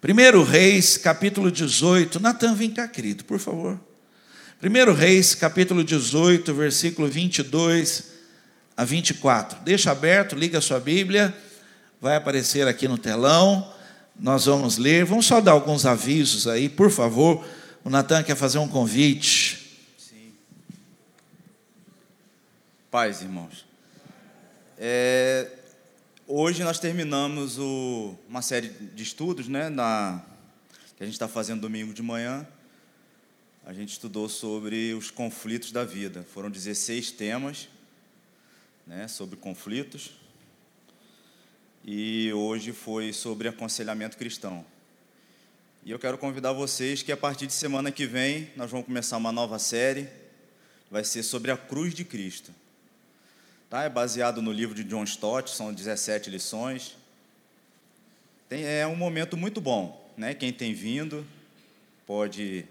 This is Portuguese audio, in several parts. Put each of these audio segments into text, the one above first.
1 Reis, capítulo 18. Natan, vem cá, querido, por favor. 1 Reis, capítulo 18, versículo 22 a 24. Deixa aberto, liga a sua Bíblia, vai aparecer aqui no telão. Nós vamos ler. Vamos só dar alguns avisos aí, por favor. O Natan quer fazer um convite. Sim. Paz, irmãos. É, Hoje nós terminamos o, uma série de estudos, né, na, que a gente está fazendo domingo de manhã. A gente estudou sobre os conflitos da vida. Foram 16 temas né, sobre conflitos. E hoje foi sobre aconselhamento cristão. E eu quero convidar vocês que a partir de semana que vem nós vamos começar uma nova série. Vai ser sobre a cruz de Cristo. Tá? É baseado no livro de John Stott, são 17 lições. Tem, é um momento muito bom. Né? Quem tem vindo pode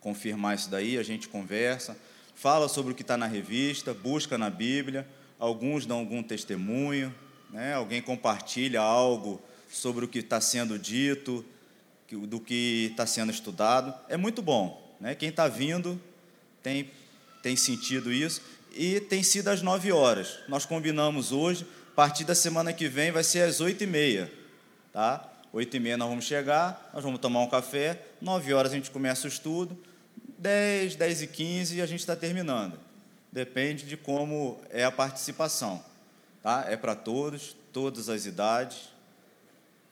confirmar isso daí, a gente conversa, fala sobre o que está na revista, busca na Bíblia, alguns dão algum testemunho, né? alguém compartilha algo sobre o que está sendo dito, do que está sendo estudado. É muito bom. Né? Quem está vindo tem, tem sentido isso e tem sido às 9 horas. Nós combinamos hoje, a partir da semana que vem vai ser às 8 e meia, tá? 8 e meia nós vamos chegar, nós vamos tomar um café, 9 horas a gente começa o estudo, 10, 10 e 15 a gente está terminando. Depende de como é a participação, tá? É para todos, todas as idades,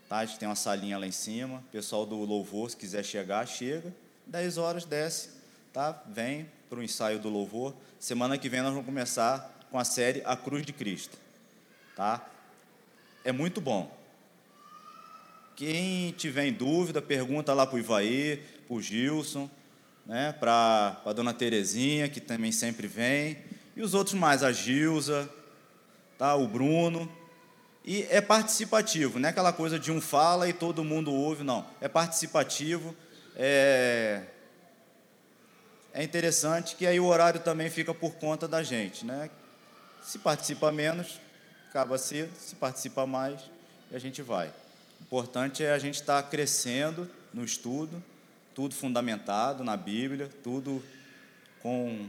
tá? A gente tem uma salinha lá em cima, pessoal do louvor, se quiser chegar, chega, 10 horas desce, tá? Vem para o ensaio do louvor. Semana que vem nós vamos começar com a série A Cruz de Cristo. Tá? É muito bom. Quem tiver em dúvida, pergunta lá para o Ivaí, para o Gilson, né, para a dona Terezinha, que também sempre vem, e os outros mais, a Gilza, tá, o Bruno. E é participativo, não é aquela coisa de um fala e todo mundo ouve, não. É participativo, é, é interessante que aí o horário também fica por conta da gente, né? Se participa menos, acaba cedo, se participa mais, e a gente vai. O importante é a gente estar tá crescendo no estudo, tudo fundamentado na Bíblia, tudo com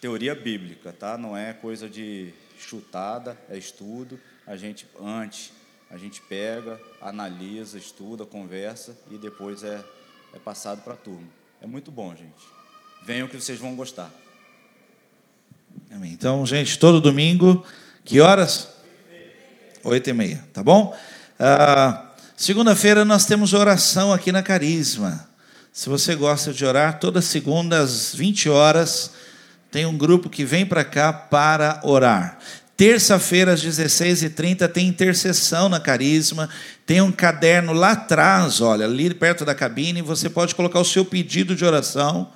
teoria bíblica, tá? Não é coisa de chutada, é estudo. A gente antes a gente pega, analisa, estuda, conversa e depois é, é passado para a turma. É muito bom, gente. Venham que vocês vão gostar. Amém. Então, gente, todo domingo, que horas? Oito e meia, tá bom? Ah, Segunda-feira nós temos oração aqui na Carisma. Se você gosta de orar, toda segunda às 20 horas tem um grupo que vem para cá para orar. Terça-feira, às 16h30, tem intercessão na Carisma. Tem um caderno lá atrás, olha, ali perto da cabine. Você pode colocar o seu pedido de oração.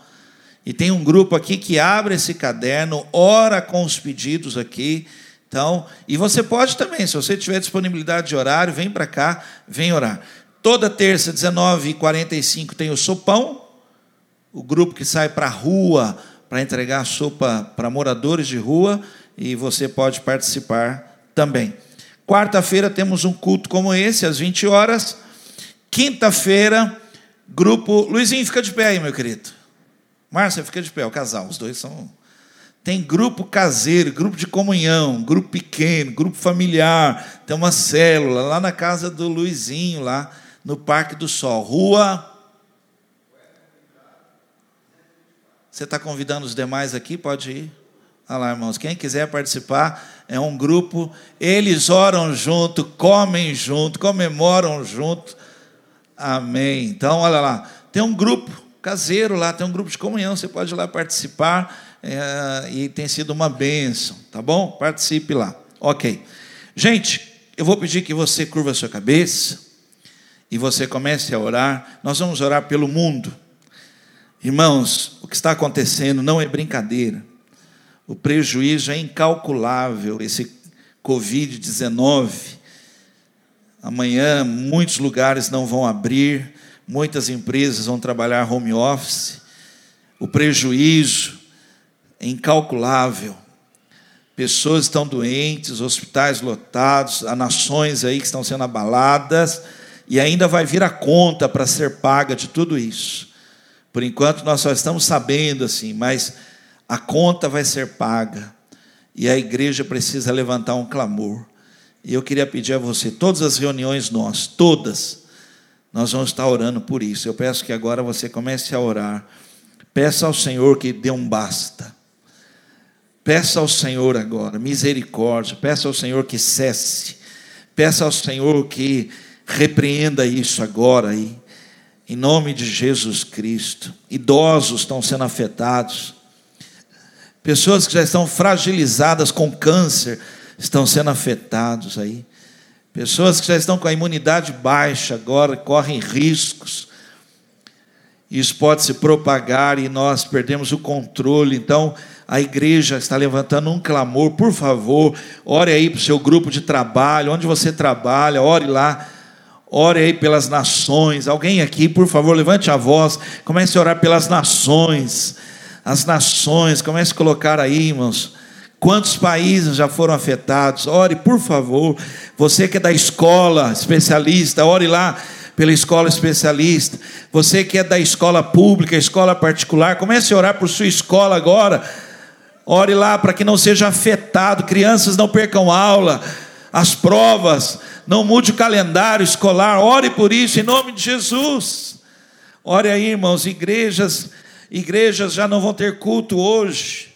E tem um grupo aqui que abre esse caderno, ora com os pedidos aqui. Então, e você pode também, se você tiver disponibilidade de horário, vem para cá, vem orar. Toda terça, 19h45, tem o sopão, o grupo que sai para a rua para entregar sopa para moradores de rua e você pode participar também. Quarta-feira temos um culto como esse, às 20 horas. Quinta-feira, grupo. Luizinho, fica de pé aí, meu querido. Márcia, fica de pé, o casal, os dois são. Tem grupo caseiro, grupo de comunhão, grupo pequeno, grupo familiar. Tem uma célula lá na casa do Luizinho, lá no Parque do Sol. Rua. Você está convidando os demais aqui? Pode ir. Olha lá, irmãos, quem quiser participar, é um grupo, eles oram junto, comem junto, comemoram junto. Amém. Então, olha lá, tem um grupo caseiro lá, tem um grupo de comunhão, você pode ir lá participar, é, e tem sido uma bênção, tá bom? Participe lá. Ok. Gente, eu vou pedir que você curva a sua cabeça e você comece a orar. Nós vamos orar pelo mundo. Irmãos, o que está acontecendo não é brincadeira. O prejuízo é incalculável, esse Covid-19. Amanhã muitos lugares não vão abrir, muitas empresas vão trabalhar home office. O prejuízo é incalculável. Pessoas estão doentes, hospitais lotados, há nações aí que estão sendo abaladas. e ainda vai vir a conta para ser paga de tudo isso. Por enquanto nós só estamos sabendo assim, mas a conta vai ser paga e a igreja precisa levantar um clamor. E eu queria pedir a você, todas as reuniões nós, todas, nós vamos estar orando por isso. Eu peço que agora você comece a orar. Peça ao Senhor que dê um basta. Peça ao Senhor agora misericórdia. Peça ao Senhor que cesse. Peça ao Senhor que repreenda isso agora aí. Em nome de Jesus Cristo. Idosos estão sendo afetados. Pessoas que já estão fragilizadas com câncer estão sendo afetados aí. Pessoas que já estão com a imunidade baixa agora correm riscos. Isso pode se propagar e nós perdemos o controle. Então, a igreja está levantando um clamor, por favor, ore aí para o seu grupo de trabalho, onde você trabalha, ore lá, ore aí pelas nações. Alguém aqui, por favor, levante a voz, comece a orar pelas nações. As nações, comece a colocar aí, irmãos. Quantos países já foram afetados? Ore, por favor. Você que é da escola especialista, ore lá pela escola especialista. Você que é da escola pública, escola particular, comece a orar por sua escola agora. Ore lá para que não seja afetado, crianças não percam aula, as provas, não mude o calendário escolar. Ore por isso em nome de Jesus. Ore aí, irmãos, igrejas, igrejas já não vão ter culto hoje.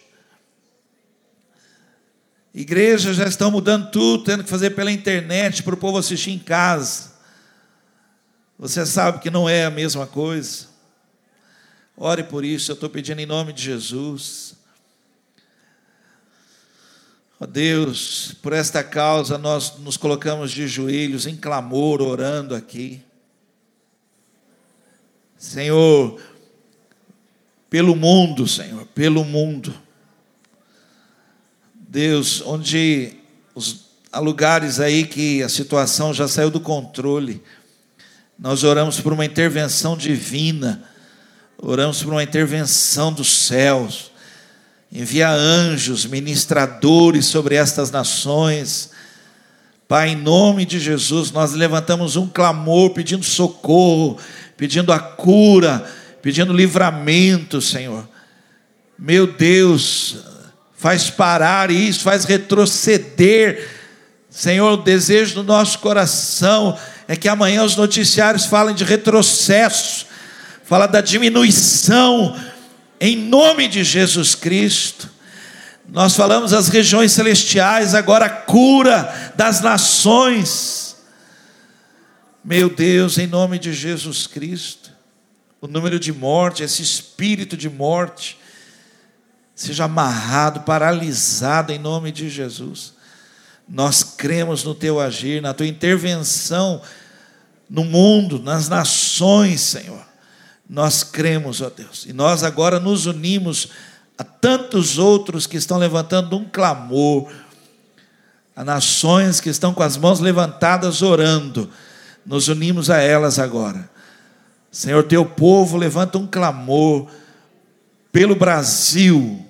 Igrejas já estão mudando tudo, tendo que fazer pela internet para o povo assistir em casa. Você sabe que não é a mesma coisa. Ore por isso, eu estou pedindo em nome de Jesus. Ó oh Deus, por esta causa nós nos colocamos de joelhos em clamor, orando aqui. Senhor, pelo mundo, Senhor, pelo mundo. Deus, onde os, há lugares aí que a situação já saiu do controle. Nós oramos por uma intervenção divina, oramos por uma intervenção dos céus envia anjos, ministradores sobre estas nações. Pai, em nome de Jesus, nós levantamos um clamor pedindo socorro, pedindo a cura, pedindo livramento, Senhor. Meu Deus, faz parar isso, faz retroceder. Senhor, o desejo do nosso coração é que amanhã os noticiários falem de retrocesso, fala da diminuição em nome de Jesus Cristo. Nós falamos as regiões celestiais, agora a cura das nações. Meu Deus, em nome de Jesus Cristo, o número de morte, esse espírito de morte, seja amarrado, paralisado em nome de Jesus. Nós cremos no teu agir, na tua intervenção no mundo, nas nações, Senhor. Nós cremos, ó Deus, e nós agora nos unimos a tantos outros que estão levantando um clamor, a nações que estão com as mãos levantadas orando, nos unimos a elas agora. Senhor, teu povo levanta um clamor pelo Brasil,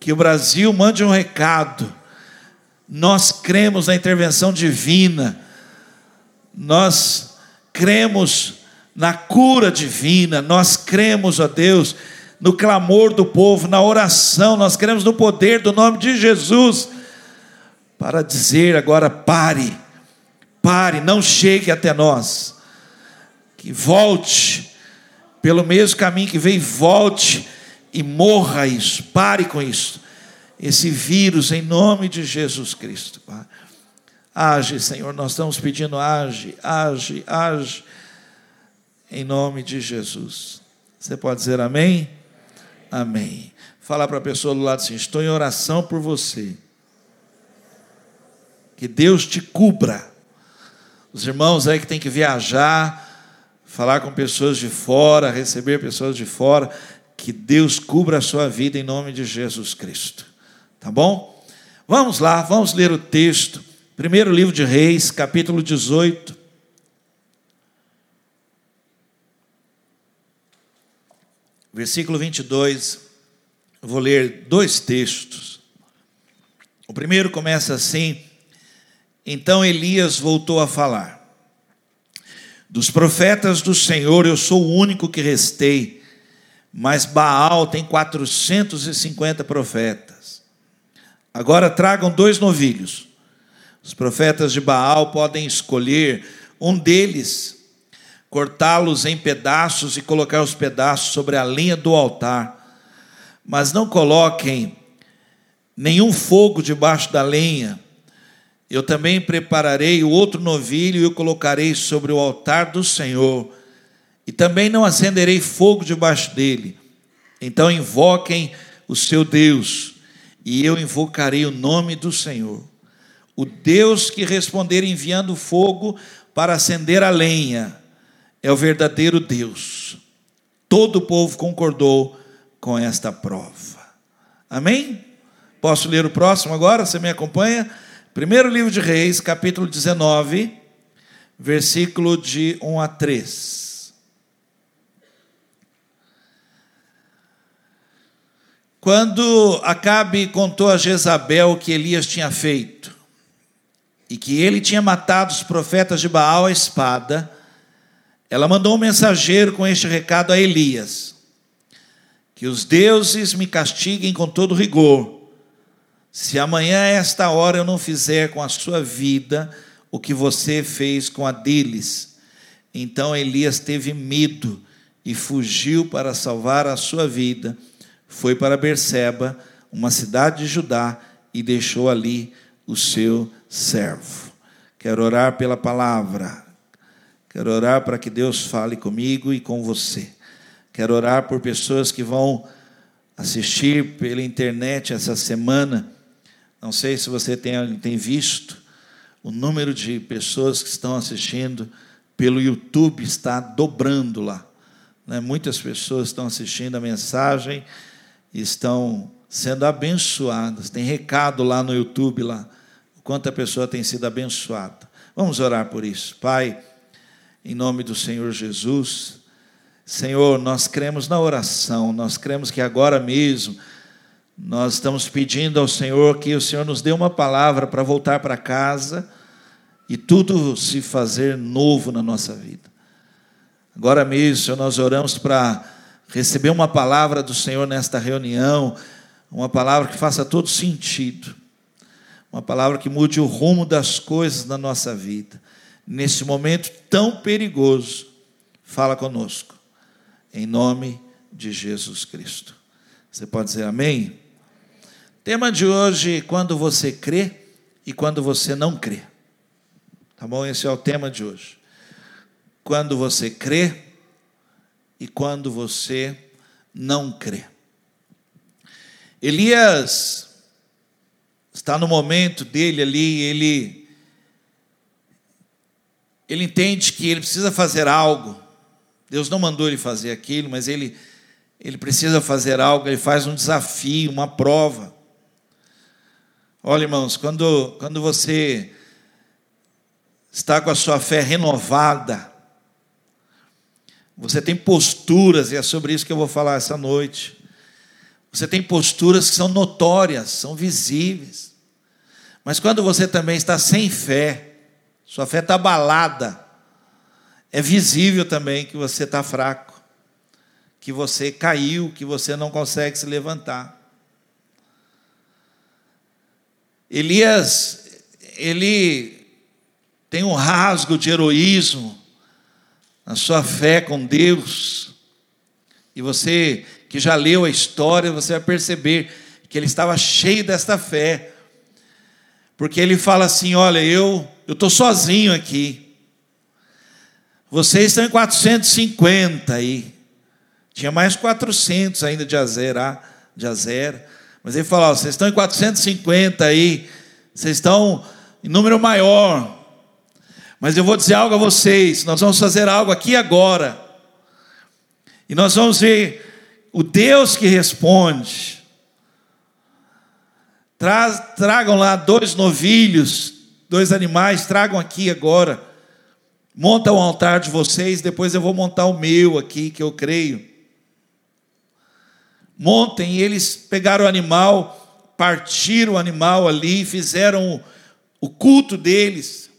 que o Brasil mande um recado. Nós cremos na intervenção divina, nós cremos na cura divina, nós cremos, ó Deus, no clamor do povo, na oração, nós cremos no poder do nome de Jesus, para dizer agora: pare, pare, não chegue até nós, que volte pelo mesmo caminho que veio, volte e morra isso, pare com isso, esse vírus, em nome de Jesus Cristo. Age, Senhor, nós estamos pedindo, age, age, age em nome de Jesus. Você pode dizer amém? Amém. Fala para a pessoa do lado assim: estou em oração por você. Que Deus te cubra. Os irmãos aí que tem que viajar, falar com pessoas de fora, receber pessoas de fora, que Deus cubra a sua vida em nome de Jesus Cristo. Tá bom? Vamos lá, vamos ler o texto. Primeiro livro de Reis, capítulo 18. versículo 22, vou ler dois textos. O primeiro começa assim: Então Elias voltou a falar: Dos profetas do Senhor, eu sou o único que restei, mas Baal tem 450 profetas. Agora tragam dois novilhos. Os profetas de Baal podem escolher um deles, cortá-los em pedaços e colocar os pedaços sobre a linha do altar. Mas não coloquem nenhum fogo debaixo da lenha. Eu também prepararei o outro novilho e o colocarei sobre o altar do Senhor. E também não acenderei fogo debaixo dele. Então invoquem o seu Deus, e eu invocarei o nome do Senhor. O Deus que responder enviando fogo para acender a lenha é o verdadeiro Deus. Todo o povo concordou com esta prova. Amém? Posso ler o próximo agora? Você me acompanha? Primeiro livro de Reis, capítulo 19, versículo de 1 a 3. Quando Acabe contou a Jezabel o que Elias tinha feito, e que ele tinha matado os profetas de Baal à espada, ela mandou um mensageiro com este recado a Elias: Que os deuses me castiguem com todo rigor se amanhã, a esta hora, eu não fizer com a sua vida o que você fez com a deles. Então Elias teve medo e fugiu para salvar a sua vida. Foi para Berseba, uma cidade de Judá, e deixou ali o seu servo. Quero orar pela palavra. Quero orar para que Deus fale comigo e com você. Quero orar por pessoas que vão assistir pela internet essa semana não sei se você tem, tem visto, o número de pessoas que estão assistindo pelo YouTube está dobrando lá. Né? Muitas pessoas estão assistindo a mensagem estão sendo abençoadas. Tem recado lá no YouTube, lá, o quanto a pessoa tem sido abençoada. Vamos orar por isso. Pai, em nome do Senhor Jesus, Senhor, nós cremos na oração, nós cremos que agora mesmo nós estamos pedindo ao Senhor que o Senhor nos dê uma palavra para voltar para casa e tudo se fazer novo na nossa vida. Agora mesmo, nós oramos para receber uma palavra do Senhor nesta reunião, uma palavra que faça todo sentido, uma palavra que mude o rumo das coisas na nossa vida. Nesse momento tão perigoso, fala conosco, em nome de Jesus Cristo. Você pode dizer amém? Tema de hoje: quando você crê e quando você não crê. Tá bom? Esse é o tema de hoje. Quando você crê e quando você não crê. Elias está no momento dele ali, ele ele entende que ele precisa fazer algo. Deus não mandou ele fazer aquilo, mas ele ele precisa fazer algo, ele faz um desafio, uma prova. Olha, irmãos, quando, quando você está com a sua fé renovada, você tem posturas, e é sobre isso que eu vou falar essa noite. Você tem posturas que são notórias, são visíveis. Mas quando você também está sem fé, sua fé está abalada, é visível também que você está fraco, que você caiu, que você não consegue se levantar. Elias, ele tem um rasgo de heroísmo na sua fé com Deus. E você que já leu a história, você vai perceber que ele estava cheio desta fé. Porque ele fala assim: Olha, eu eu estou sozinho aqui. Vocês estão em 450 aí. Tinha mais 400 ainda de Azera, de Azera. Mas ele fala: vocês estão em 450 aí, vocês estão em número maior. Mas eu vou dizer algo a vocês: nós vamos fazer algo aqui agora. E nós vamos ver o Deus que responde. tragam lá dois novilhos, dois animais, tragam aqui agora. Monta o altar de vocês, depois eu vou montar o meu aqui, que eu creio montem, e eles pegaram o animal, partiram o animal ali, fizeram o culto deles.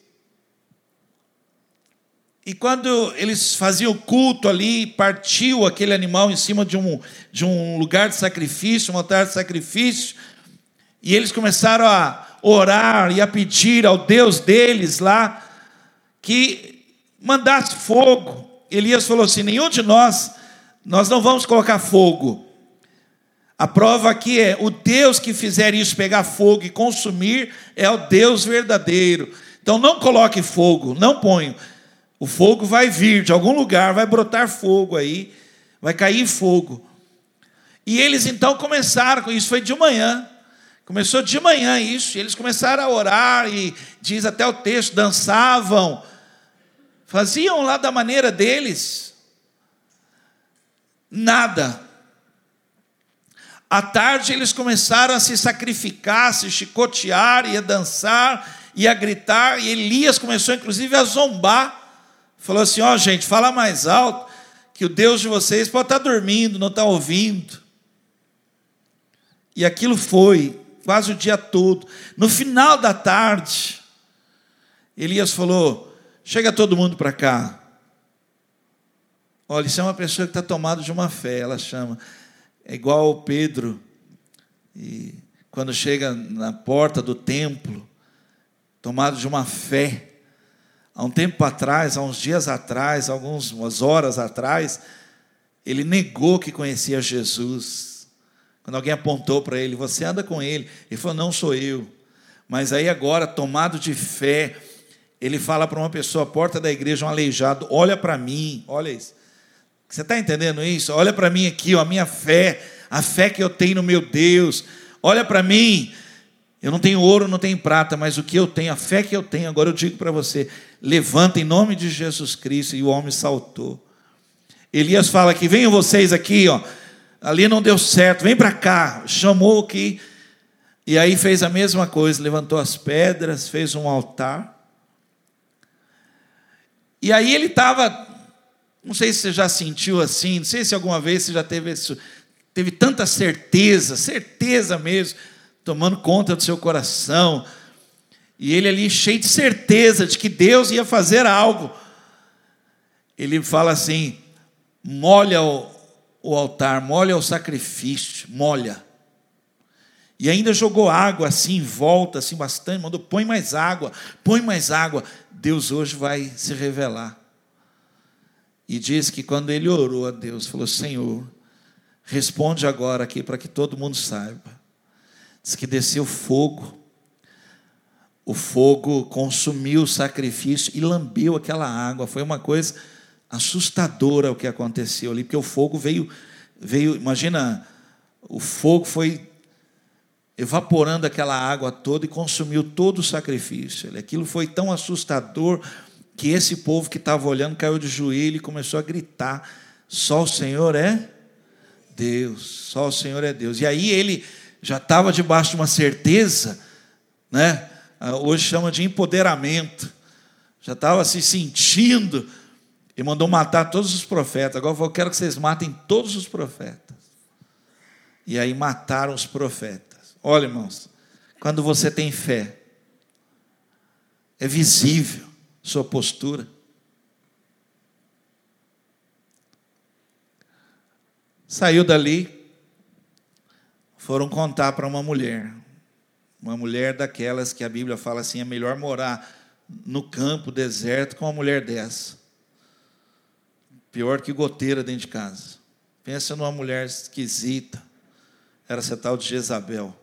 E quando eles faziam o culto ali, partiu aquele animal em cima de um, de um lugar de sacrifício, um altar de sacrifício, e eles começaram a orar e a pedir ao Deus deles lá que mandasse fogo. Elias falou assim: nenhum de nós, nós não vamos colocar fogo. A prova aqui é: o Deus que fizer isso pegar fogo e consumir é o Deus verdadeiro. Então não coloque fogo, não ponha. O fogo vai vir de algum lugar, vai brotar fogo aí, vai cair fogo. E eles então começaram, isso foi de manhã, começou de manhã isso, e eles começaram a orar, e diz até o texto, dançavam, faziam lá da maneira deles, nada. À tarde eles começaram a se sacrificar, a se chicotear e a dançar e a gritar, e Elias começou inclusive a zombar Falou assim: ó, oh, gente, fala mais alto, que o Deus de vocês pode estar dormindo, não está ouvindo. E aquilo foi, quase o dia todo. No final da tarde, Elias falou: chega todo mundo para cá. Olha, isso é uma pessoa que está tomada de uma fé, ela chama. É igual Pedro, e quando chega na porta do templo, tomado de uma fé há um tempo atrás, há uns dias atrás, algumas horas atrás, ele negou que conhecia Jesus. Quando alguém apontou para ele, você anda com ele, ele falou: Não sou eu. Mas aí agora, tomado de fé, ele fala para uma pessoa, à porta da igreja, um aleijado: Olha para mim, olha isso. Você está entendendo isso? Olha para mim aqui, ó, a minha fé, a fé que eu tenho no meu Deus. Olha para mim, eu não tenho ouro, não tenho prata, mas o que eu tenho, a fé que eu tenho, agora eu digo para você: levanta em nome de Jesus Cristo. E o homem saltou. Elias fala que venham vocês aqui, ó. Ali não deu certo, vem para cá. Chamou aqui. E aí fez a mesma coisa, levantou as pedras, fez um altar. E aí ele estava, não sei se você já sentiu assim, não sei se alguma vez você já teve isso, teve tanta certeza, certeza mesmo tomando conta do seu coração, e ele ali cheio de certeza de que Deus ia fazer algo. Ele fala assim: molha o, o altar, molha o sacrifício, molha. E ainda jogou água assim em volta, assim bastante, mandou: põe mais água, põe mais água. Deus hoje vai se revelar. E diz que quando ele orou a Deus, falou: Senhor, responde agora aqui para que todo mundo saiba. Diz que desceu fogo. O fogo consumiu o sacrifício e lambeu aquela água. Foi uma coisa assustadora o que aconteceu ali, porque o fogo veio, veio, imagina, o fogo foi evaporando aquela água toda e consumiu todo o sacrifício. Aquilo foi tão assustador que esse povo que estava olhando caiu de joelho e começou a gritar: Só o Senhor é Deus, só o Senhor é Deus. E aí ele já estava debaixo de uma certeza, né? Ah, hoje chama de empoderamento, já estava se sentindo e mandou matar todos os profetas. Agora eu quero que vocês matem todos os profetas. E aí mataram os profetas. Olha, irmãos, quando você tem fé, é visível sua postura. Saiu dali, foram contar para uma mulher, uma mulher daquelas que a Bíblia fala assim: é melhor morar no campo deserto com uma mulher dessa. Pior que goteira dentro de casa. Pensa numa mulher esquisita. Era essa tal de Jezabel.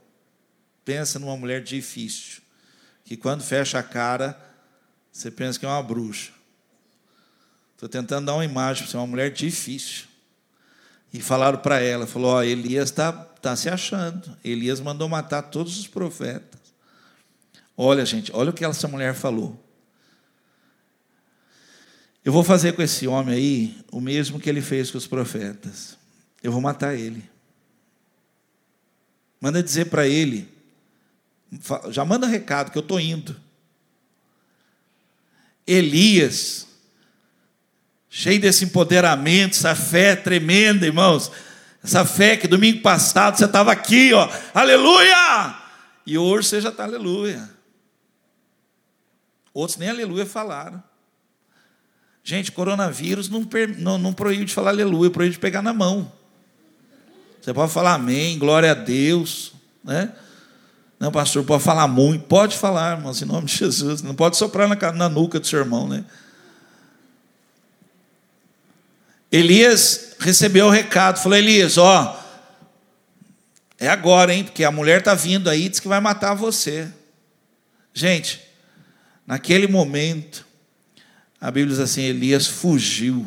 Pensa numa mulher difícil. Que quando fecha a cara, você pensa que é uma bruxa. Estou tentando dar uma imagem para você, uma mulher difícil. E falaram para ela, falou, Elias está tá se achando. Elias mandou matar todos os profetas. Olha, gente, olha o que essa mulher falou. Eu vou fazer com esse homem aí o mesmo que ele fez com os profetas. Eu vou matar ele. Manda dizer para ele. Já manda recado que eu estou indo. Elias cheio desse empoderamento, essa fé tremenda, irmãos. Essa fé que domingo passado você estava aqui, ó, aleluia! E hoje você já está aleluia. Outros nem aleluia falaram. Gente, coronavírus não, não, não proíbe de falar aleluia, proíbe de pegar na mão. Você pode falar amém, glória a Deus, né? Não, pastor, pode falar muito. Pode falar, irmãos, em nome de Jesus. Não pode soprar na, na nuca do seu irmão, né? Elias recebeu o recado, falou: Elias, ó, é agora, hein? Porque a mulher está vindo aí, diz que vai matar você. Gente, naquele momento, a Bíblia diz assim: Elias fugiu.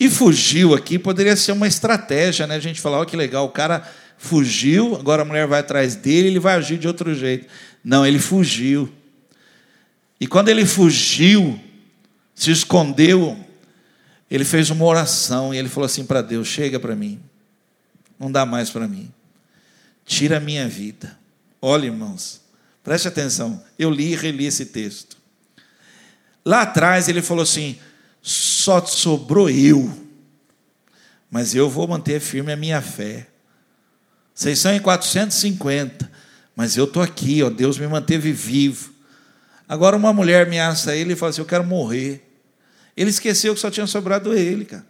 E fugiu aqui poderia ser uma estratégia, né? A gente falar, olha que legal, o cara fugiu, agora a mulher vai atrás dele, ele vai agir de outro jeito. Não, ele fugiu. E quando ele fugiu, se escondeu, ele fez uma oração e ele falou assim para Deus: chega para mim, não dá mais para mim, tira a minha vida. Olha, irmãos, preste atenção, eu li e reli esse texto. Lá atrás ele falou assim: só sobrou eu, mas eu vou manter firme a minha fé. Vocês são em 450, mas eu estou aqui, ó, Deus me manteve vivo. Agora uma mulher ameaça ele e fala assim: Eu quero morrer. Ele esqueceu que só tinha sobrado ele, cara.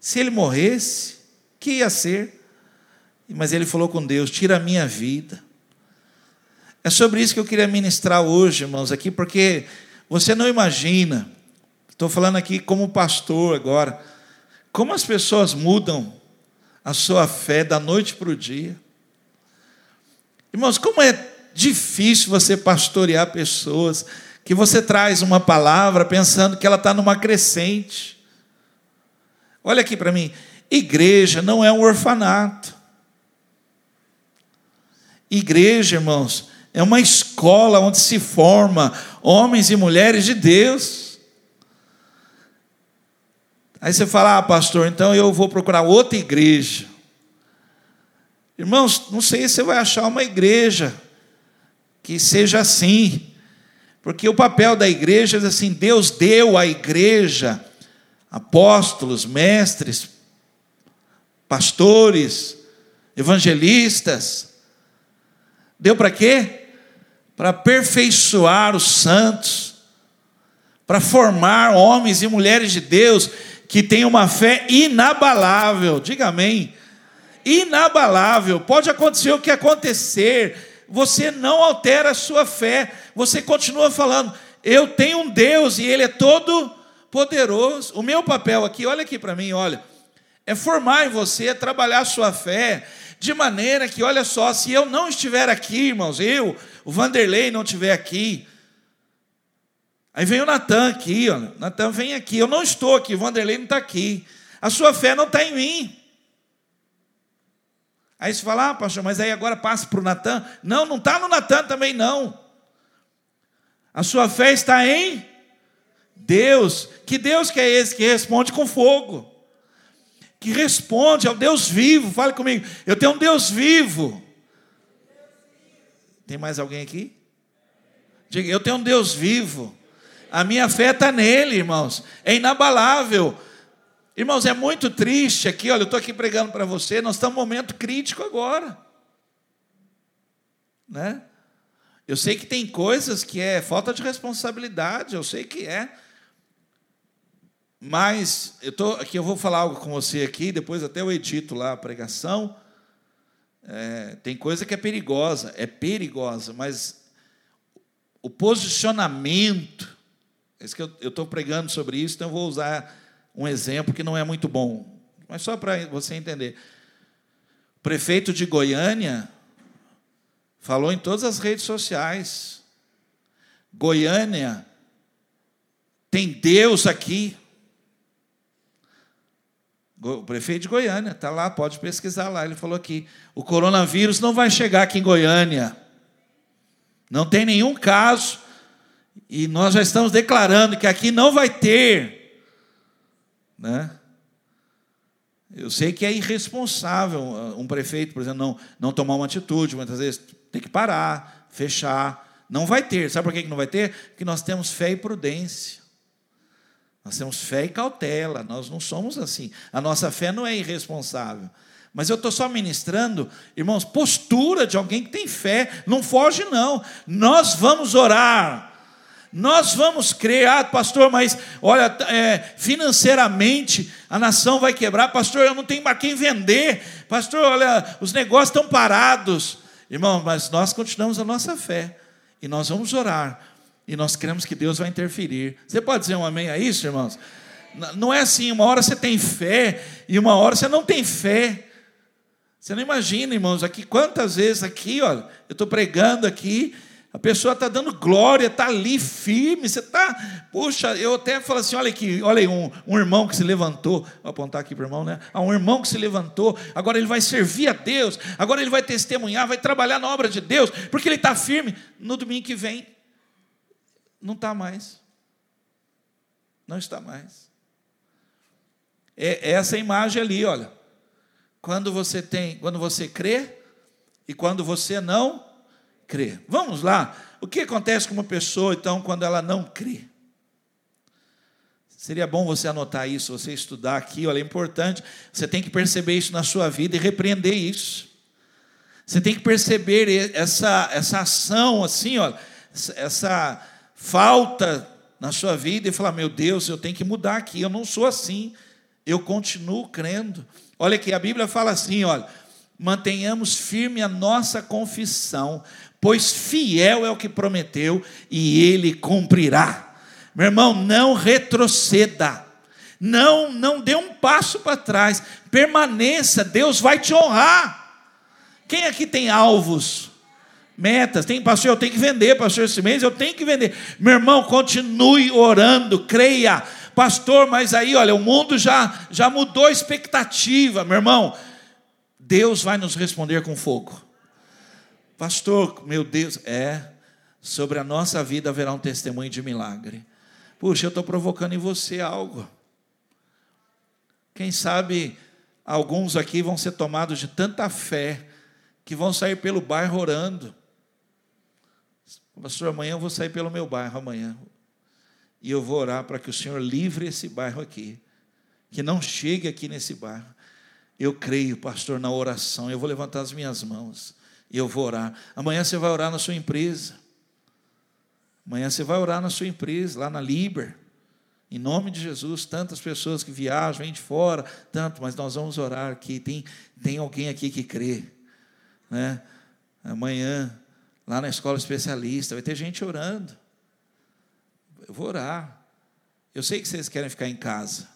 Se ele morresse, que ia ser? Mas ele falou com Deus: Tira a minha vida. É sobre isso que eu queria ministrar hoje, irmãos, aqui, porque você não imagina, estou falando aqui como pastor agora, como as pessoas mudam a sua fé da noite para o dia. Irmãos, como é difícil você pastorear pessoas que você traz uma palavra pensando que ela está numa crescente. Olha aqui para mim, igreja não é um orfanato. Igreja, irmãos, é uma escola onde se forma homens e mulheres de Deus. Aí você fala, ah, pastor, então eu vou procurar outra igreja. Irmãos, não sei se você vai achar uma igreja que seja assim, porque o papel da igreja é assim: Deus deu à igreja apóstolos, mestres, pastores, evangelistas. Deu para quê? para aperfeiçoar os santos, para formar homens e mulheres de Deus que têm uma fé inabalável. Diga amém. Inabalável. Pode acontecer o que acontecer, você não altera a sua fé, você continua falando: eu tenho um Deus e Ele é todo poderoso. O meu papel aqui, olha aqui para mim, olha, é formar em você, é trabalhar a sua fé, de maneira que, olha só, se eu não estiver aqui, irmãos, eu, o Vanderlei, não estiver aqui, aí vem o Natan aqui, ó, Natan vem aqui, eu não estou aqui, o Vanderlei não está aqui, a sua fé não está em mim. Aí você fala, ah, pastor, mas aí agora passa para o Natan. Não, não está no Natan também, não. A sua fé está em Deus. Que Deus que é esse que responde com fogo? que responde ao Deus vivo. Fale comigo, eu tenho um Deus vivo. Tem mais alguém aqui? Diga, eu tenho um Deus vivo. A minha fé está nele, irmãos. É inabalável. Irmãos, é muito triste aqui. Olha, eu estou aqui pregando para você. Nós estamos num momento crítico agora. Né? Eu sei que tem coisas que é falta de responsabilidade. Eu sei que é. Mas eu tô aqui, eu vou falar algo com você aqui, depois até eu edito lá a pregação. É, tem coisa que é perigosa, é perigosa, mas o posicionamento, é que eu estou pregando sobre isso, então eu vou usar um exemplo que não é muito bom, mas só para você entender. O prefeito de Goiânia falou em todas as redes sociais. Goiânia tem Deus aqui. O prefeito de Goiânia está lá, pode pesquisar lá. Ele falou aqui: o coronavírus não vai chegar aqui em Goiânia. Não tem nenhum caso. E nós já estamos declarando que aqui não vai ter. Né? Eu sei que é irresponsável um prefeito, por exemplo, não, não tomar uma atitude, muitas vezes tem que parar, fechar. Não vai ter. Sabe por que não vai ter? Porque nós temos fé e prudência. Nós temos fé e cautela, nós não somos assim. A nossa fé não é irresponsável. Mas eu estou só ministrando, irmãos, postura de alguém que tem fé. Não foge, não. Nós vamos orar. Nós vamos crer, ah, pastor, mas olha, é, financeiramente a nação vai quebrar, pastor, eu não tenho para quem vender, pastor, olha, os negócios estão parados. Irmão, mas nós continuamos a nossa fé e nós vamos orar e nós cremos que Deus vai interferir. Você pode dizer um amém a isso, irmãos? Não é assim, uma hora você tem fé e uma hora você não tem fé. Você não imagina, irmãos, aqui quantas vezes aqui, olha, eu estou pregando aqui, a pessoa está dando glória, está ali firme, você está. Puxa, eu até falo assim: olha aqui, olha aí, um, um irmão que se levantou, vou apontar aqui para o irmão, né? Há um irmão que se levantou, agora ele vai servir a Deus, agora ele vai testemunhar, vai trabalhar na obra de Deus, porque ele está firme. No domingo que vem, não está mais. Não está mais. É, é essa imagem ali, olha. Quando você tem, quando você crê e quando você não crê. Vamos lá. O que acontece com uma pessoa então quando ela não crê? Seria bom você anotar isso, você estudar aqui, olha, é importante. Você tem que perceber isso na sua vida e repreender isso. Você tem que perceber essa, essa ação assim, olha, essa falta na sua vida e falar: meu Deus, eu tenho que mudar aqui, eu não sou assim, eu continuo crendo. Olha aqui, a Bíblia fala assim: olha, mantenhamos firme a nossa confissão, pois fiel é o que prometeu e ele cumprirá. Meu irmão, não retroceda. Não, não dê um passo para trás. Permaneça, Deus vai te honrar. Quem aqui tem alvos? metas. Tem, pastor, eu tenho que vender, pastor, esse mês eu tenho que vender. Meu irmão, continue orando, creia. Pastor, mas aí, olha, o mundo já, já mudou a expectativa, meu irmão. Deus vai nos responder com fogo. Pastor, meu Deus, é, sobre a nossa vida haverá um testemunho de milagre. Puxa, eu estou provocando em você algo. Quem sabe alguns aqui vão ser tomados de tanta fé que vão sair pelo bairro orando. Pastor, amanhã eu vou sair pelo meu bairro amanhã. E eu vou orar para que o Senhor livre esse bairro aqui. Que não chegue aqui nesse bairro. Eu creio, pastor, na oração. Eu vou levantar as minhas mãos. E eu vou orar. Amanhã você vai orar na sua empresa. Amanhã você vai orar na sua empresa, lá na Liber. Em nome de Jesus, tantas pessoas que viajam, vêm de fora, tanto, mas nós vamos orar aqui. Tem, tem alguém aqui que crê. Né? Amanhã lá na escola especialista, vai ter gente orando. Eu vou orar. Eu sei que vocês querem ficar em casa.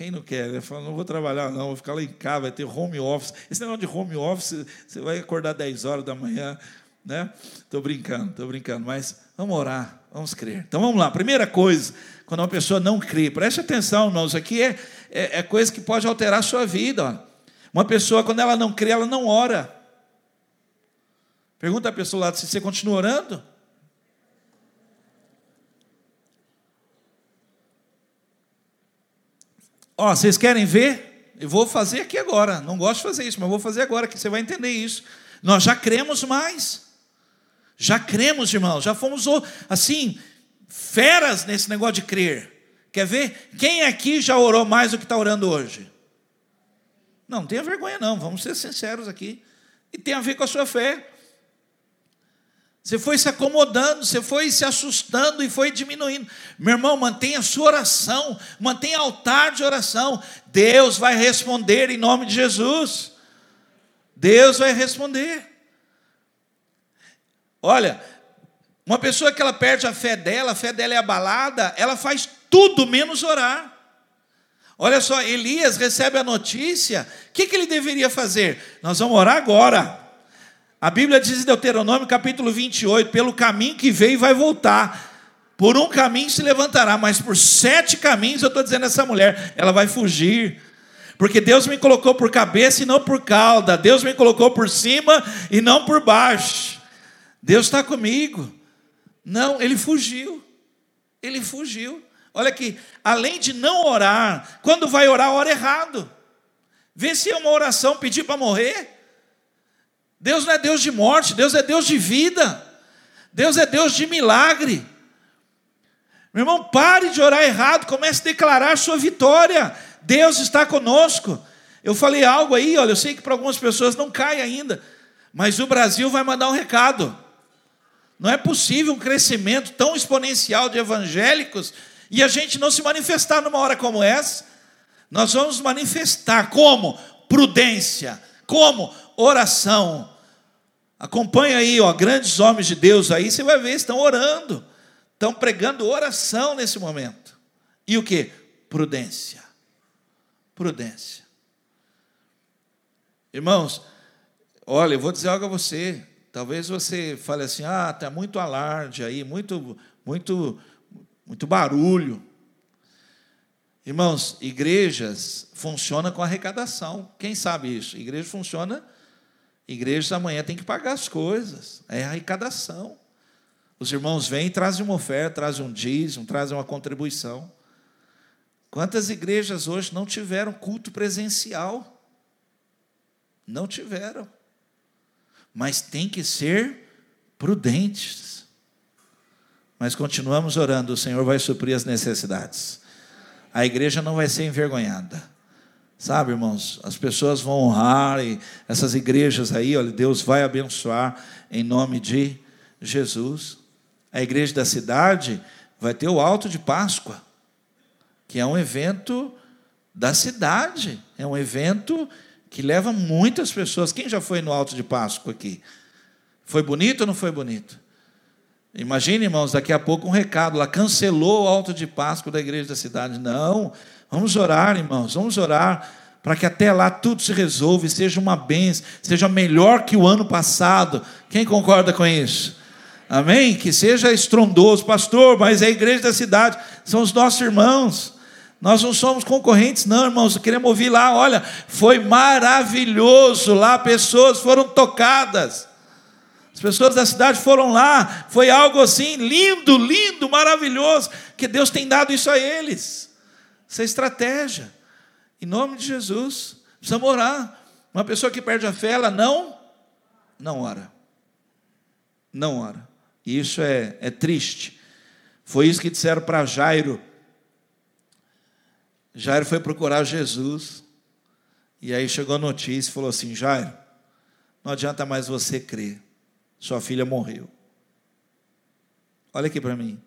Quem não quer? Eu falo, não vou trabalhar, não, vou ficar lá em casa, vai ter home office. Esse negócio de home office, você vai acordar 10 horas da manhã, né? Estou brincando, estou brincando, mas vamos orar, vamos crer. Então vamos lá, primeira coisa, quando uma pessoa não crê, preste atenção, irmãos, aqui é, é, é coisa que pode alterar a sua vida. Ó. Uma pessoa, quando ela não crê, ela não ora. Pergunta a pessoa lá se você continua orando. Ó, vocês querem ver? Eu vou fazer aqui agora. Não gosto de fazer isso, mas vou fazer agora, que você vai entender isso. Nós já cremos mais. Já cremos, irmãos. Já fomos, assim, feras nesse negócio de crer. Quer ver? Quem aqui já orou mais do que está orando hoje? Não, não tenha vergonha, não. Vamos ser sinceros aqui. E tem a ver com a sua fé. Você foi se acomodando, você foi se assustando e foi diminuindo. Meu irmão, mantenha a sua oração, mantenha altar de oração. Deus vai responder em nome de Jesus. Deus vai responder. Olha, uma pessoa que ela perde a fé dela, a fé dela é abalada, ela faz tudo menos orar. Olha só, Elias recebe a notícia, o que, que ele deveria fazer? Nós vamos orar agora. A Bíblia diz em Deuteronômio capítulo 28: pelo caminho que veio vai voltar. Por um caminho se levantará, mas por sete caminhos, eu estou dizendo a essa mulher, ela vai fugir. Porque Deus me colocou por cabeça e não por cauda. Deus me colocou por cima e não por baixo. Deus está comigo. Não, ele fugiu. Ele fugiu. Olha aqui, além de não orar, quando vai orar, ora errado. Vê se é uma oração pedir para morrer. Deus não é Deus de morte, Deus é Deus de vida. Deus é Deus de milagre. Meu irmão, pare de orar errado, comece a declarar sua vitória. Deus está conosco. Eu falei algo aí, olha, eu sei que para algumas pessoas não cai ainda, mas o Brasil vai mandar um recado. Não é possível um crescimento tão exponencial de evangélicos e a gente não se manifestar numa hora como essa. Nós vamos manifestar como prudência, como oração. Acompanha aí, ó, grandes homens de Deus aí, você vai ver, estão orando, estão pregando oração nesse momento. E o que? Prudência. Prudência. Irmãos, olha, eu vou dizer algo a você. Talvez você fale assim: "Ah, tá muito alarde aí, muito muito muito barulho". Irmãos, igrejas funcionam com arrecadação. Quem sabe isso? Igreja funciona. Igrejas amanhã tem que pagar as coisas. É arrecadação. Os irmãos vêm e trazem uma oferta, trazem um dízimo, trazem uma contribuição. Quantas igrejas hoje não tiveram culto presencial? Não tiveram. Mas tem que ser prudentes. Mas continuamos orando, o Senhor vai suprir as necessidades. A igreja não vai ser envergonhada. Sabe, irmãos, as pessoas vão honrar e essas igrejas aí, olha, Deus vai abençoar em nome de Jesus. A igreja da cidade vai ter o alto de Páscoa que é um evento da cidade, é um evento que leva muitas pessoas. Quem já foi no Alto de Páscoa aqui? Foi bonito ou não foi bonito? Imagine, irmãos, daqui a pouco um recado lá, cancelou o Alto de Páscoa da igreja da cidade. Não, vamos orar, irmãos, vamos orar para que até lá tudo se resolva e seja uma bênção, seja melhor que o ano passado. Quem concorda com isso? Amém? Que seja estrondoso, pastor, mas é a igreja da cidade, são os nossos irmãos. Nós não somos concorrentes, não, irmãos. Queremos ouvir lá. Olha, foi maravilhoso lá. Pessoas foram tocadas. As pessoas da cidade foram lá. Foi algo assim lindo, lindo, maravilhoso. Que Deus tem dado isso a eles. Essa é estratégia. Em nome de Jesus. Precisamos orar. Uma pessoa que perde a fé, ela não, não ora. Não ora. E isso é, é triste. Foi isso que disseram para Jairo Jairo foi procurar Jesus. E aí chegou a notícia e falou assim: Jairo, não adianta mais você crer. Sua filha morreu. Olha aqui para mim.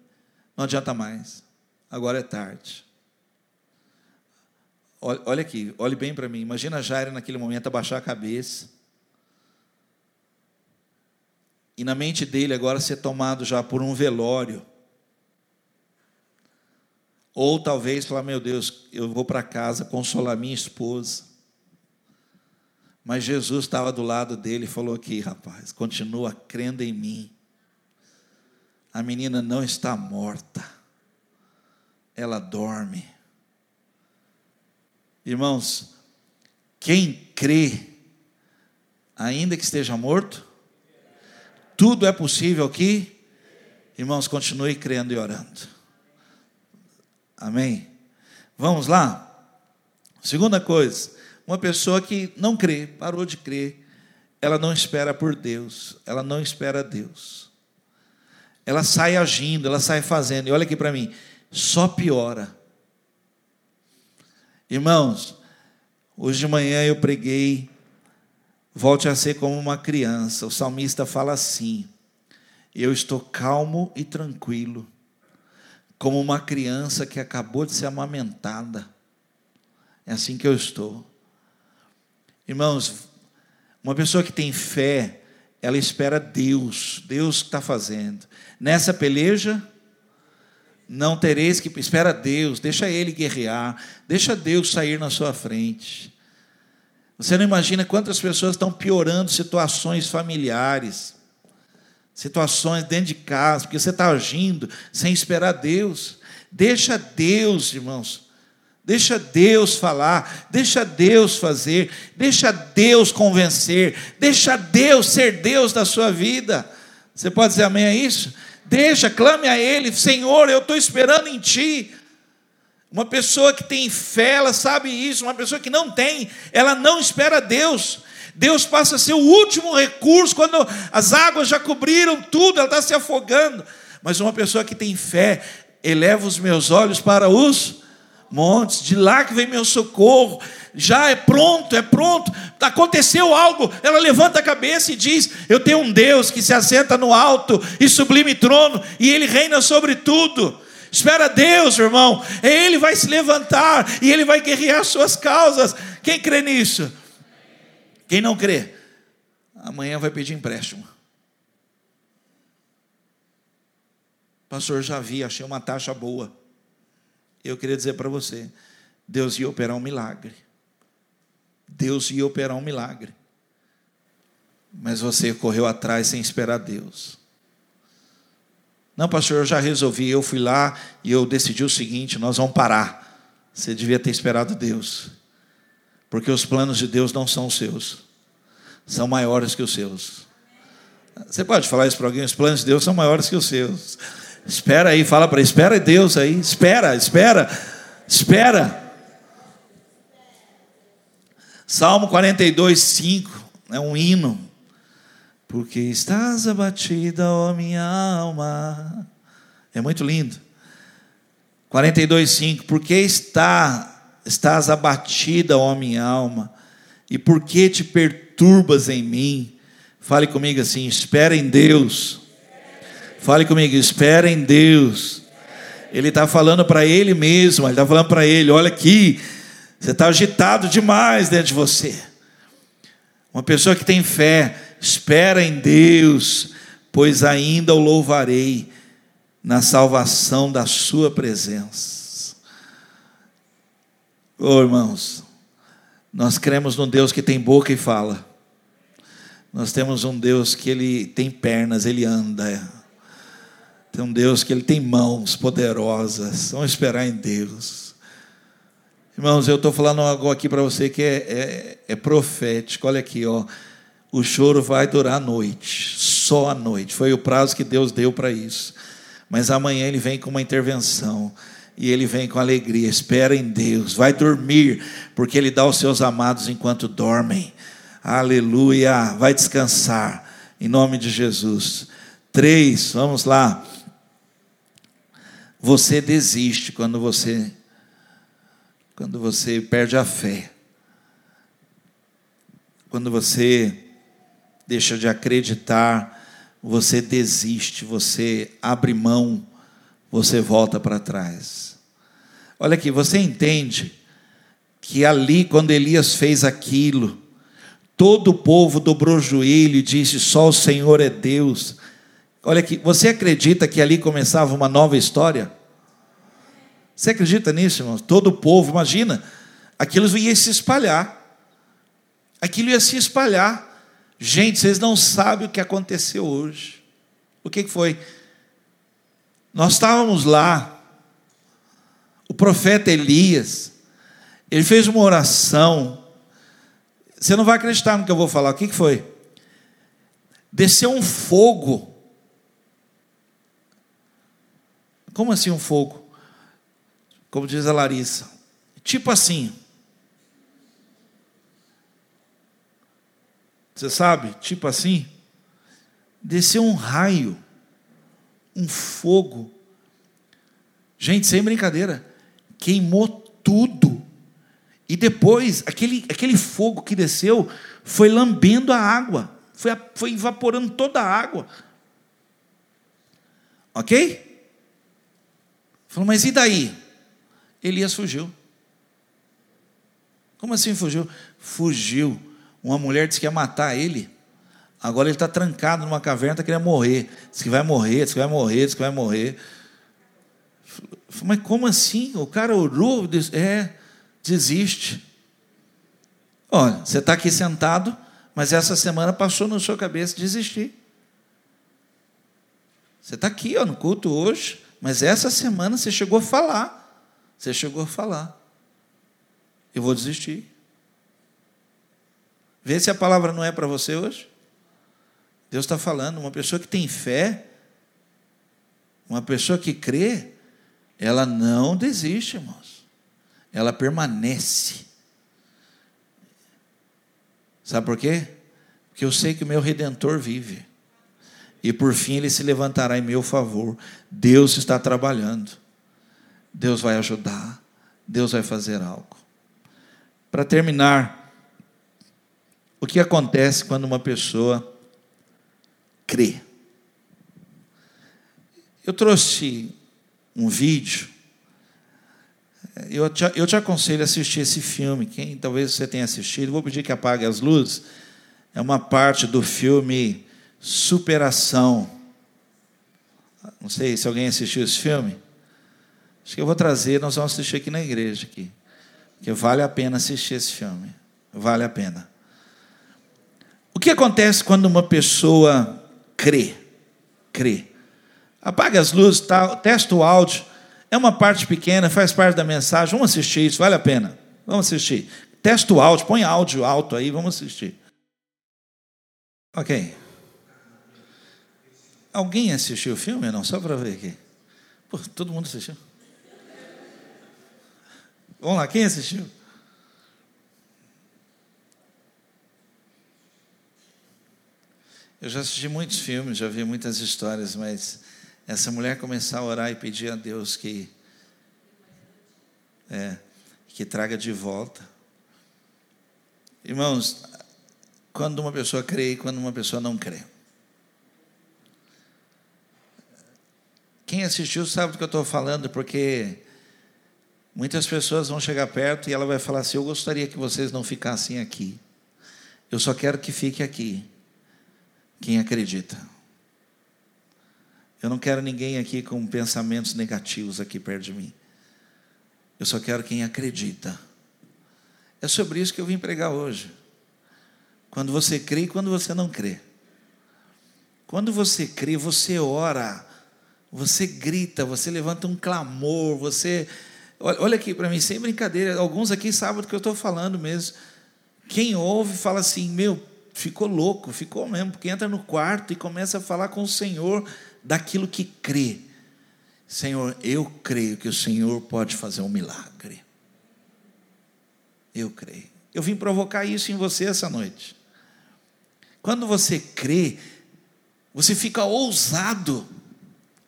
Não adianta mais. Agora é tarde. Olha, aqui, olhe bem para mim. Imagina Jairo naquele momento abaixar a cabeça. E na mente dele agora ser tomado já por um velório. Ou talvez falar, meu Deus, eu vou para casa consolar minha esposa. Mas Jesus estava do lado dele e falou aqui, rapaz, continua crendo em mim. A menina não está morta. Ela dorme. Irmãos, quem crê, ainda que esteja morto, tudo é possível aqui. Irmãos, continue crendo e orando. Amém? Vamos lá? Segunda coisa, uma pessoa que não crê, parou de crer, ela não espera por Deus, ela não espera Deus. Ela sai agindo, ela sai fazendo, e olha aqui para mim, só piora. Irmãos, hoje de manhã eu preguei, volte a ser como uma criança. O salmista fala assim: Eu estou calmo e tranquilo, como uma criança que acabou de ser amamentada. É assim que eu estou. Irmãos, uma pessoa que tem fé, ela espera Deus, Deus está fazendo. Nessa peleja, não tereis que. Espera Deus, deixa Ele guerrear, deixa Deus sair na sua frente. Você não imagina quantas pessoas estão piorando situações familiares situações dentro de casa, porque você está agindo sem esperar Deus. Deixa Deus, irmãos. Deixa Deus falar, deixa Deus fazer, deixa Deus convencer, deixa Deus ser Deus da sua vida. Você pode dizer amém a isso? Deixa, clame a Ele, Senhor, eu estou esperando em Ti. Uma pessoa que tem fé, ela sabe isso. Uma pessoa que não tem, ela não espera Deus. Deus passa a ser o último recurso quando as águas já cobriram tudo, ela está se afogando. Mas uma pessoa que tem fé, eleva os meus olhos para os montes, de lá que vem meu socorro. Já é pronto, é pronto. Aconteceu algo. Ela levanta a cabeça e diz: Eu tenho um Deus que se assenta no alto e sublime trono, e Ele reina sobre tudo. Espera Deus, irmão. Ele vai se levantar e Ele vai guerrear suas causas. Quem crê nisso? Quem não crê? Amanhã vai pedir empréstimo. Pastor, já vi, achei uma taxa boa. Eu queria dizer para você: Deus ia operar um milagre. Deus ia operar um milagre. Mas você correu atrás sem esperar Deus. Não, pastor, eu já resolvi. Eu fui lá e eu decidi o seguinte: nós vamos parar. Você devia ter esperado Deus. Porque os planos de Deus não são os seus, são maiores que os seus. Você pode falar isso para alguém? Os planos de Deus são maiores que os seus. Espera aí, fala para espera Deus aí, espera, espera, espera. Salmo 42, 5 é um hino. Porque estás abatida, ó minha alma. É muito lindo. 42, 5. Porque está, estás abatida, ó minha alma, e por que te perturbas em mim? Fale comigo assim: espera em Deus Fale comigo, espera em Deus. Ele está falando para ele mesmo, ele está falando para ele: olha aqui, você está agitado demais dentro de você. Uma pessoa que tem fé, espera em Deus, pois ainda o louvarei na salvação da Sua presença. Oh, irmãos, nós cremos num Deus que tem boca e fala. Nós temos um Deus que ele tem pernas, ele anda. Tem um Deus que ele tem mãos poderosas. Vamos esperar em Deus. Irmãos, eu estou falando algo aqui para você que é, é, é, profético. Olha aqui, ó. O choro vai durar a noite, só a noite. Foi o prazo que Deus deu para isso. Mas amanhã ele vem com uma intervenção e ele vem com alegria. Espera em Deus, vai dormir, porque ele dá aos seus amados enquanto dormem. Aleluia, vai descansar, em nome de Jesus. Três, vamos lá. Você desiste quando você quando você perde a fé. Quando você deixa de acreditar, você desiste, você abre mão, você volta para trás. Olha aqui, você entende que ali, quando Elias fez aquilo, todo o povo dobrou o joelho e disse: Só o Senhor é Deus. Olha aqui, você acredita que ali começava uma nova história? Você acredita nisso, irmãos? Todo o povo, imagina, aquilo ia se espalhar. Aquilo ia se espalhar. Gente, vocês não sabem o que aconteceu hoje. O que foi? Nós estávamos lá, o profeta Elias, ele fez uma oração. Você não vai acreditar no que eu vou falar. O que foi? Desceu um fogo Como assim um fogo? Como diz a Larissa. Tipo assim. Você sabe? Tipo assim. Desceu um raio, um fogo. Gente, sem brincadeira. Queimou tudo. E depois, aquele, aquele fogo que desceu foi lambendo a água. Foi, foi evaporando toda a água. Ok? Falou, mas e daí? Elias fugiu. Como assim fugiu? Fugiu. Uma mulher disse que ia matar ele. Agora ele está trancado numa caverna, está querendo morrer. Diz que vai morrer, diz que vai morrer, diz que vai morrer. Mas como assim? O cara orou, disse, é, desiste. Olha, você está aqui sentado, mas essa semana passou na sua cabeça desistir. Você está aqui ó, no culto hoje, mas essa semana você chegou a falar. Você chegou a falar. Eu vou desistir. Vê se a palavra não é para você hoje. Deus está falando, uma pessoa que tem fé, uma pessoa que crê, ela não desiste, irmãos. Ela permanece. Sabe por quê? Porque eu sei que o meu redentor vive e por fim ele se levantará em meu favor. Deus está trabalhando. Deus vai ajudar. Deus vai fazer algo. Para terminar, o que acontece quando uma pessoa crê? Eu trouxe um vídeo. Eu te, eu te aconselho a assistir esse filme. Quem talvez você tenha assistido, vou pedir que apague as luzes. É uma parte do filme Superação. Não sei se alguém assistiu esse filme. Acho que eu vou trazer, nós vamos assistir aqui na igreja aqui. Porque vale a pena assistir esse filme. Vale a pena. O que acontece quando uma pessoa crê? Crê. Apague as luzes, tá? testa o áudio. É uma parte pequena, faz parte da mensagem. Vamos assistir isso, vale a pena. Vamos assistir. Testa o áudio, põe áudio alto aí, vamos assistir. Ok. Alguém assistiu o filme? Não, só para ver aqui. Pô, todo mundo assistiu. Vamos lá, quem assistiu? Eu já assisti muitos filmes, já vi muitas histórias, mas essa mulher começar a orar e pedir a Deus que é, que traga de volta. Irmãos, quando uma pessoa crê e quando uma pessoa não crê. Quem assistiu sabe do que eu estou falando, porque muitas pessoas vão chegar perto e ela vai falar assim: Eu gostaria que vocês não ficassem aqui. Eu só quero que fique aqui. Quem acredita? Eu não quero ninguém aqui com pensamentos negativos aqui perto de mim. Eu só quero quem acredita. É sobre isso que eu vim pregar hoje. Quando você crê e quando você não crê. Quando você crê, você ora, você grita, você levanta um clamor, você. Olha aqui para mim, sem brincadeira, alguns aqui sabem do que eu estou falando mesmo. Quem ouve fala assim: meu, ficou louco, ficou mesmo, porque entra no quarto e começa a falar com o Senhor daquilo que crê. Senhor, eu creio que o Senhor pode fazer um milagre. Eu creio. Eu vim provocar isso em você essa noite. Quando você crê, você fica ousado,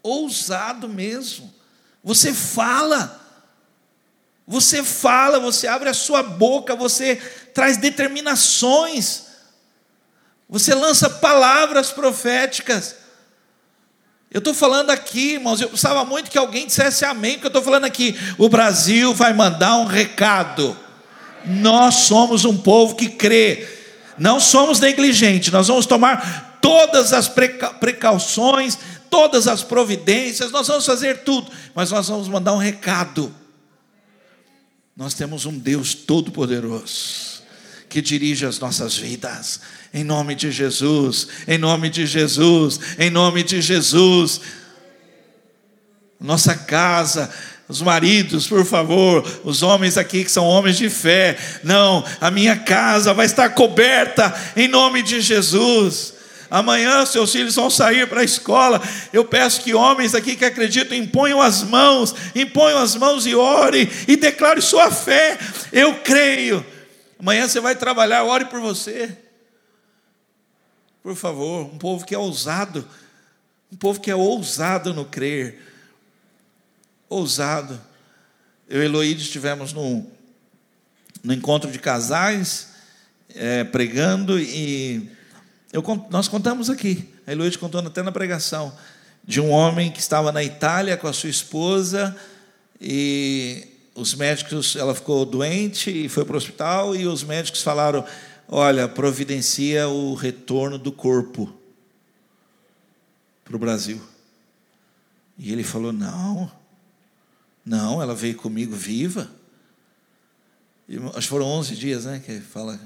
ousado mesmo. Você fala, você fala, você abre a sua boca, você traz determinações, você lança palavras proféticas. Eu estou falando aqui, irmãos, eu precisava muito que alguém dissesse amém, porque eu estou falando aqui, o Brasil vai mandar um recado. Nós somos um povo que crê, não somos negligentes, nós vamos tomar todas as precauções, todas as providências, nós vamos fazer tudo, mas nós vamos mandar um recado. Nós temos um Deus todo-poderoso que dirige as nossas vidas. Em nome de Jesus, em nome de Jesus, em nome de Jesus. Nossa casa, os maridos, por favor, os homens aqui que são homens de fé, não, a minha casa vai estar coberta em nome de Jesus. Amanhã seus filhos vão sair para a escola. Eu peço que homens aqui que acreditam imponham as mãos, imponham as mãos e orem e declare sua fé. Eu creio. Amanhã você vai trabalhar, ore por você. Por favor, um povo que é ousado, um povo que é ousado no crer, ousado. Eu e Eloíde estivemos no, no encontro de casais, é, pregando, e eu, nós contamos aqui, a Eloíde contou até na pregação, de um homem que estava na Itália com a sua esposa, e os médicos, ela ficou doente e foi para o hospital, e os médicos falaram: olha, providencia o retorno do corpo para o Brasil. E ele falou: não, não, ela veio comigo viva. E, acho que foram 11 dias, né? Que fala,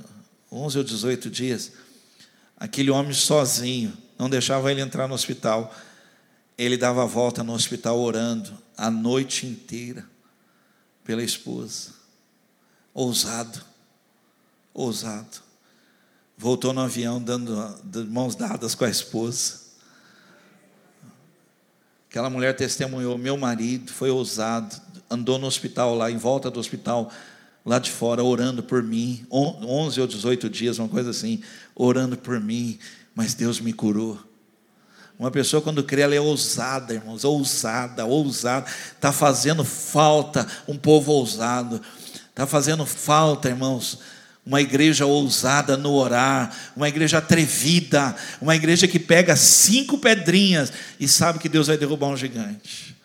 11 ou 18 dias. Aquele homem sozinho, não deixava ele entrar no hospital. Ele dava a volta no hospital orando a noite inteira pela esposa. Ousado, ousado voltou no avião dando mãos dadas com a esposa. Aquela mulher testemunhou: meu marido foi ousado, andou no hospital lá, em volta do hospital, lá de fora, orando por mim, 11 ou 18 dias, uma coisa assim, orando por mim, mas Deus me curou. Uma pessoa, quando crê, ela é ousada, irmãos, ousada, ousada. Está fazendo falta um povo ousado. Está fazendo falta, irmãos, uma igreja ousada no orar, uma igreja atrevida, uma igreja que pega cinco pedrinhas e sabe que Deus vai derrubar um gigante.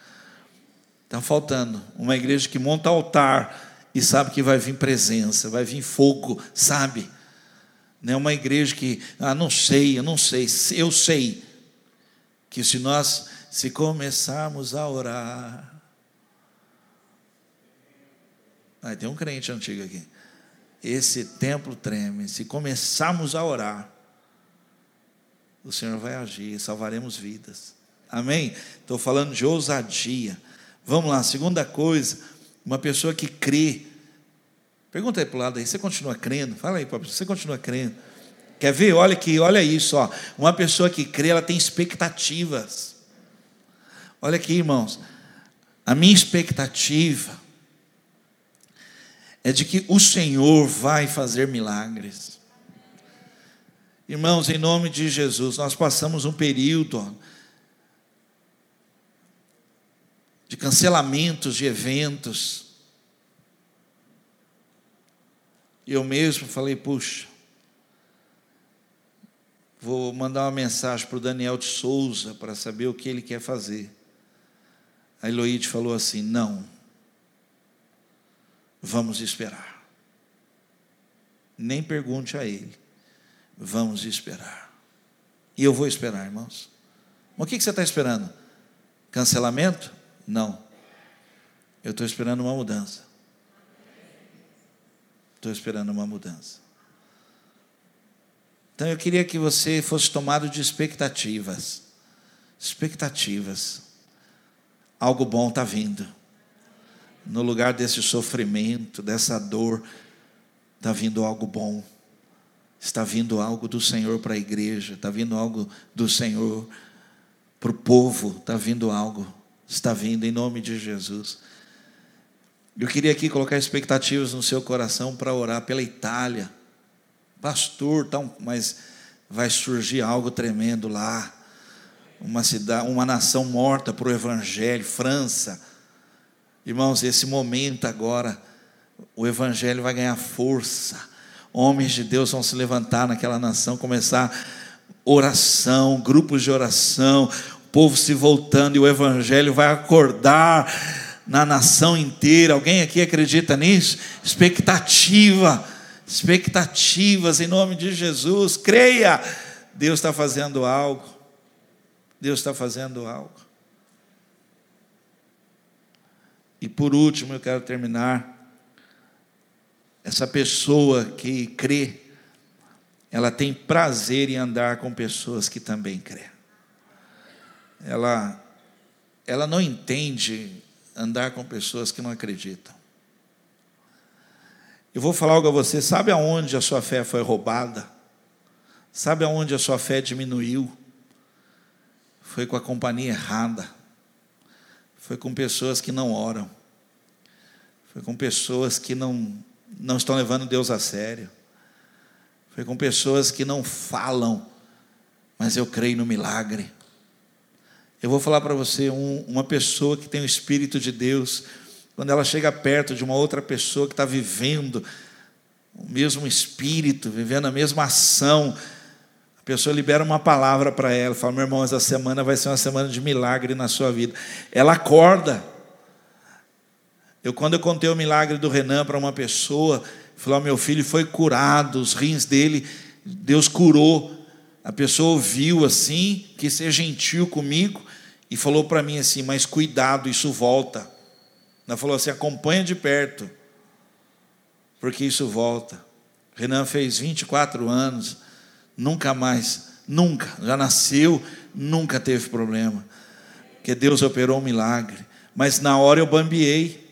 Está faltando uma igreja que monta altar e sabe que vai vir presença, vai vir fogo, sabe? Não é uma igreja que, ah, não sei, eu não sei, eu sei que se nós, se começarmos a orar, ah, tem um crente antigo aqui, esse templo treme, se começarmos a orar, o Senhor vai agir, salvaremos vidas, amém? Estou falando de ousadia, vamos lá, segunda coisa, uma pessoa que crê, pergunta aí para o lado aí, você continua crendo? Fala aí, você continua crendo? Quer ver? Olha aqui, olha isso, ó. Uma pessoa que crê, ela tem expectativas. Olha aqui, irmãos. A minha expectativa é de que o Senhor vai fazer milagres. Irmãos, em nome de Jesus, nós passamos um período de cancelamentos de eventos. Eu mesmo falei, puxa, Vou mandar uma mensagem para o Daniel de Souza para saber o que ele quer fazer. A Eloíde falou assim: não, vamos esperar. Nem pergunte a ele, vamos esperar. E eu vou esperar, irmãos. Mas o que você está esperando? Cancelamento? Não. Eu estou esperando uma mudança. Estou esperando uma mudança. Então eu queria que você fosse tomado de expectativas. Expectativas. Algo bom está vindo. No lugar desse sofrimento, dessa dor, está vindo algo bom. Está vindo algo do Senhor para a igreja, está vindo algo do Senhor para o povo, está vindo algo, está vindo em nome de Jesus. Eu queria aqui colocar expectativas no seu coração para orar pela Itália pastor, tal, mas vai surgir algo tremendo lá. Uma cidade, uma nação morta para o evangelho, França. Irmãos, esse momento agora, o evangelho vai ganhar força. Homens de Deus vão se levantar naquela nação, começar oração, grupos de oração, povo se voltando e o evangelho vai acordar na nação inteira. Alguém aqui acredita nisso? Expectativa expectativas em nome de Jesus. Creia, Deus está fazendo algo. Deus está fazendo algo. E por último, eu quero terminar. Essa pessoa que crê, ela tem prazer em andar com pessoas que também crê. Ela, ela não entende andar com pessoas que não acreditam. Eu vou falar algo a você. Sabe aonde a sua fé foi roubada? Sabe aonde a sua fé diminuiu? Foi com a companhia errada. Foi com pessoas que não oram. Foi com pessoas que não, não estão levando Deus a sério. Foi com pessoas que não falam, mas eu creio no milagre. Eu vou falar para você, um, uma pessoa que tem o Espírito de Deus, quando ela chega perto de uma outra pessoa que está vivendo o mesmo espírito, vivendo a mesma ação, a pessoa libera uma palavra para ela, fala: meu irmão, essa semana vai ser uma semana de milagre na sua vida. Ela acorda. Eu, quando eu contei o milagre do Renan para uma pessoa, falou: meu filho foi curado, os rins dele, Deus curou. A pessoa ouviu assim, quis ser gentil comigo e falou para mim assim: mas cuidado, isso volta. Ela falou assim: acompanha de perto, porque isso volta. Renan fez 24 anos, nunca mais, nunca, já nasceu, nunca teve problema. Porque Deus operou um milagre. Mas na hora eu bambiei.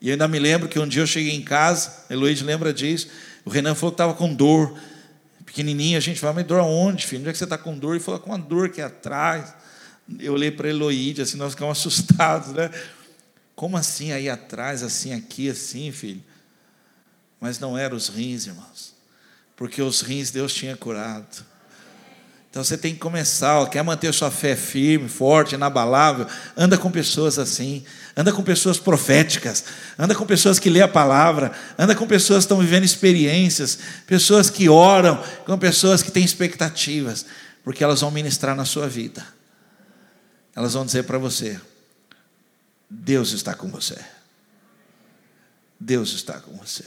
E eu ainda me lembro que um dia eu cheguei em casa, Heloíde lembra disso. O Renan falou que estava com dor. Pequenininho, a gente falou, mas dor aonde, filho? Onde é que você está com dor? Ele falou, com uma dor aqui atrás. Eu olhei para Heloíde, assim, nós ficamos assustados, né? Como assim aí atrás, assim aqui, assim, filho? Mas não eram os rins, irmãos. Porque os rins Deus tinha curado. Então você tem que começar, ó, quer manter sua fé firme, forte, inabalável, anda com pessoas assim, anda com pessoas proféticas, anda com pessoas que lê a palavra, anda com pessoas que estão vivendo experiências, pessoas que oram, com pessoas que têm expectativas, porque elas vão ministrar na sua vida. Elas vão dizer para você: Deus está com você. Deus está com você.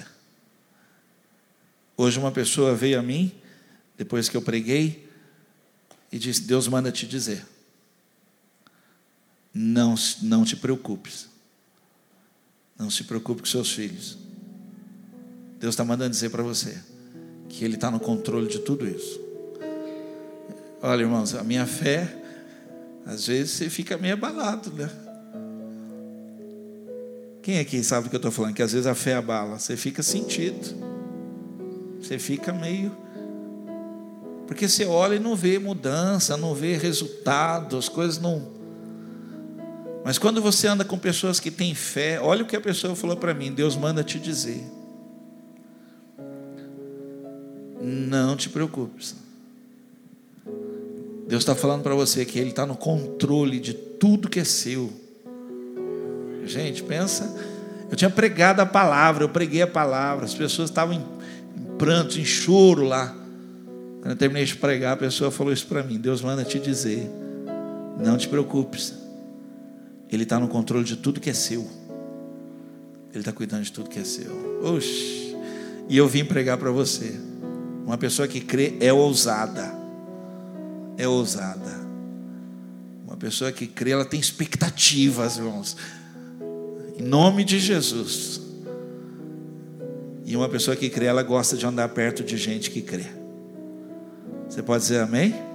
Hoje uma pessoa veio a mim, depois que eu preguei, e disse: Deus manda te dizer. Não, não te preocupes. Não se preocupe com seus filhos. Deus está mandando dizer para você que Ele está no controle de tudo isso. Olha, irmãos, a minha fé, às vezes você fica meio abalado, né? Quem aqui sabe do que eu estou falando? Que às vezes a fé abala, você fica sentido, você fica meio porque você olha e não vê mudança, não vê resultado, as coisas não. Mas quando você anda com pessoas que têm fé, olha o que a pessoa falou para mim: Deus manda te dizer. Não te preocupes. Deus está falando para você que Ele está no controle de tudo que é seu. Gente, pensa. Eu tinha pregado a palavra, eu preguei a palavra, as pessoas estavam em, em prantos, em choro lá. Quando eu terminei de pregar, a pessoa falou isso para mim: Deus manda te dizer, não te preocupes, Ele está no controle de tudo que é seu, Ele está cuidando de tudo que é seu. Oxi, e eu vim pregar para você: uma pessoa que crê é ousada, é ousada. Uma pessoa que crê, ela tem expectativas, irmãos, em nome de Jesus. E uma pessoa que crê, ela gosta de andar perto de gente que crê. Você pode dizer amém?